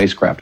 spacecraft.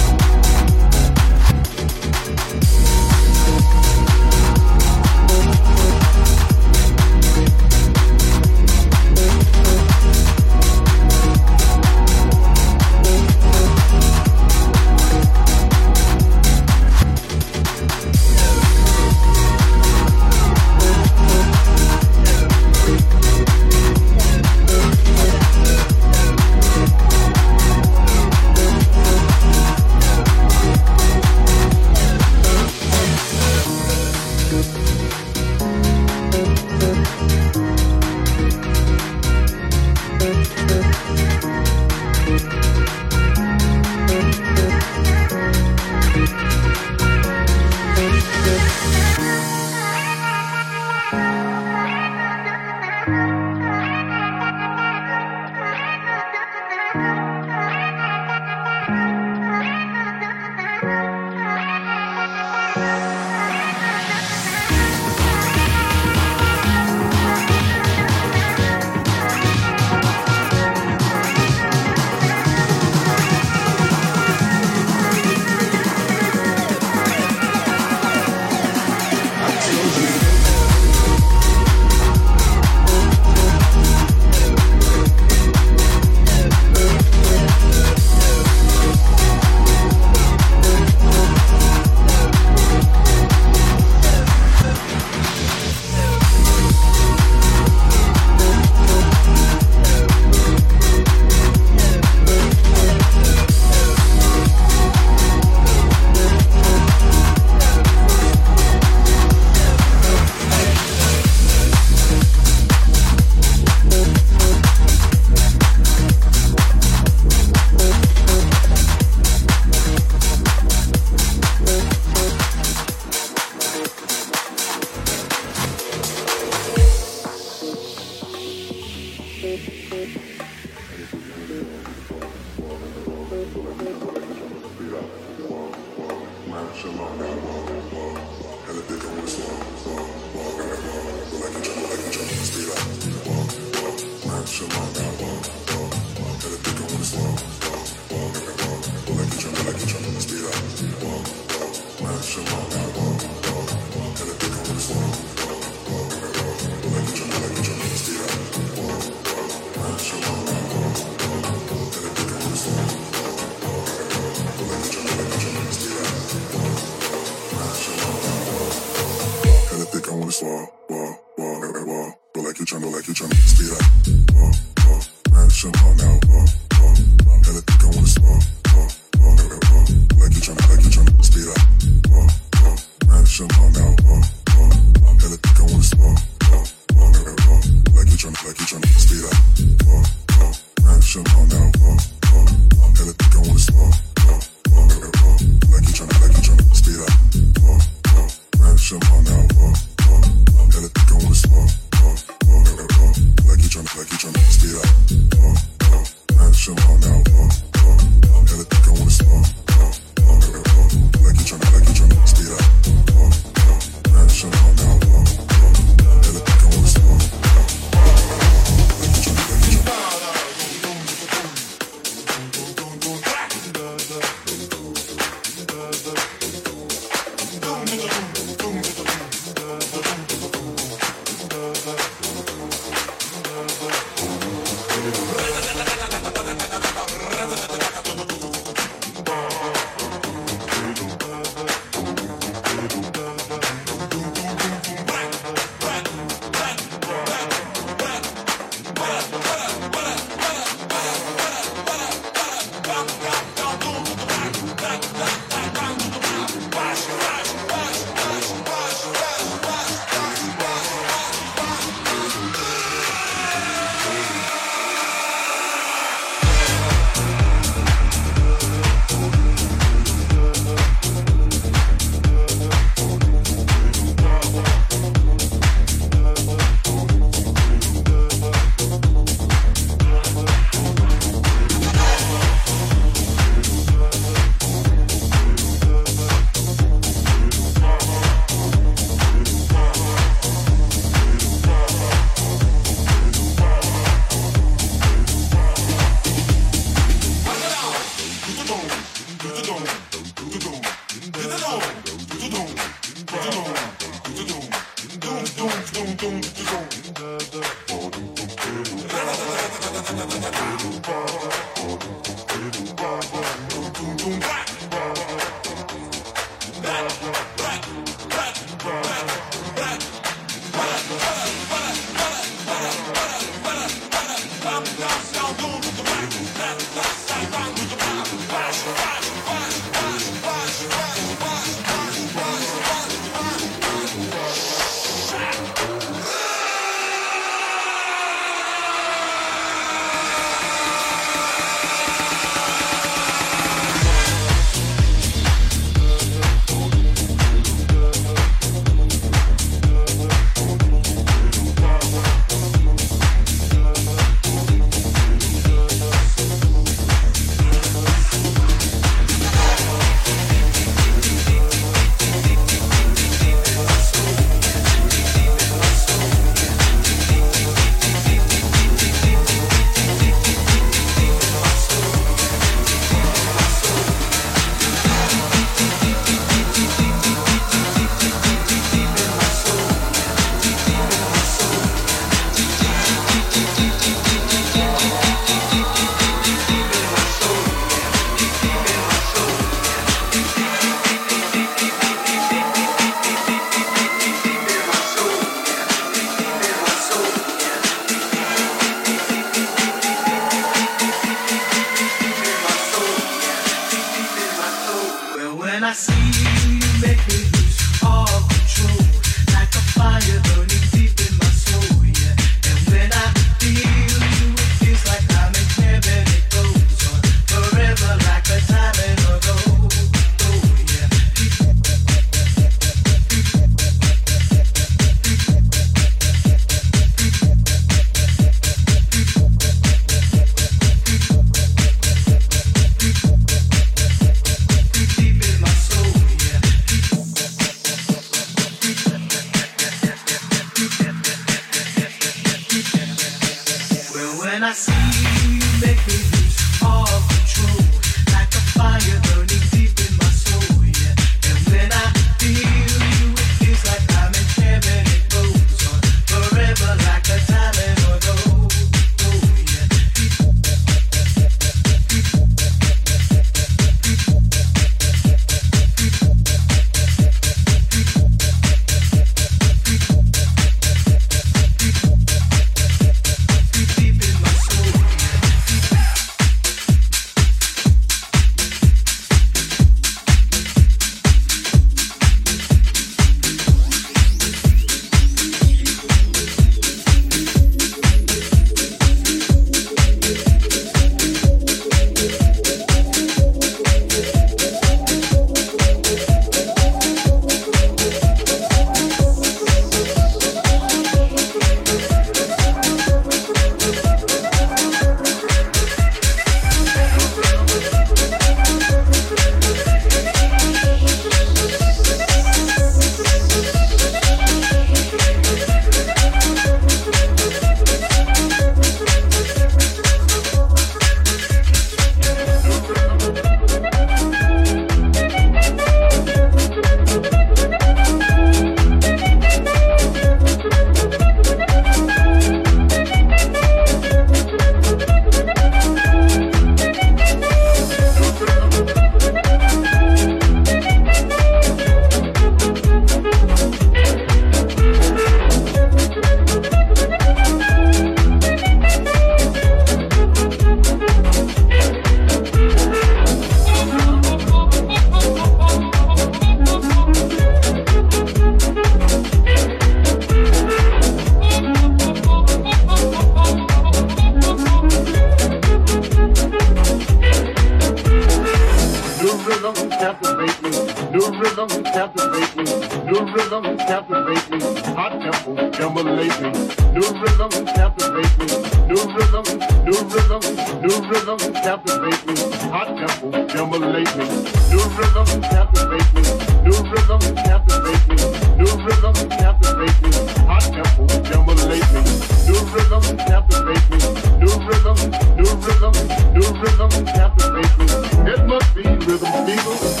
rhythm captivate me. New rhythm captivate me. New rhythm captivate me. Hot temple, stimulate me. New rhythm captivate me. New rhythm, new rhythm, new rhythm captivate me. Hot temple, stimulate me. New rhythm captivate me. New rhythm captivate me. New rhythm captivate me. Hot temple, stimulate me. New rhythm captivate me. New rhythm, new rhythm, new rhythm captivate me. It must be rhythm. contigo.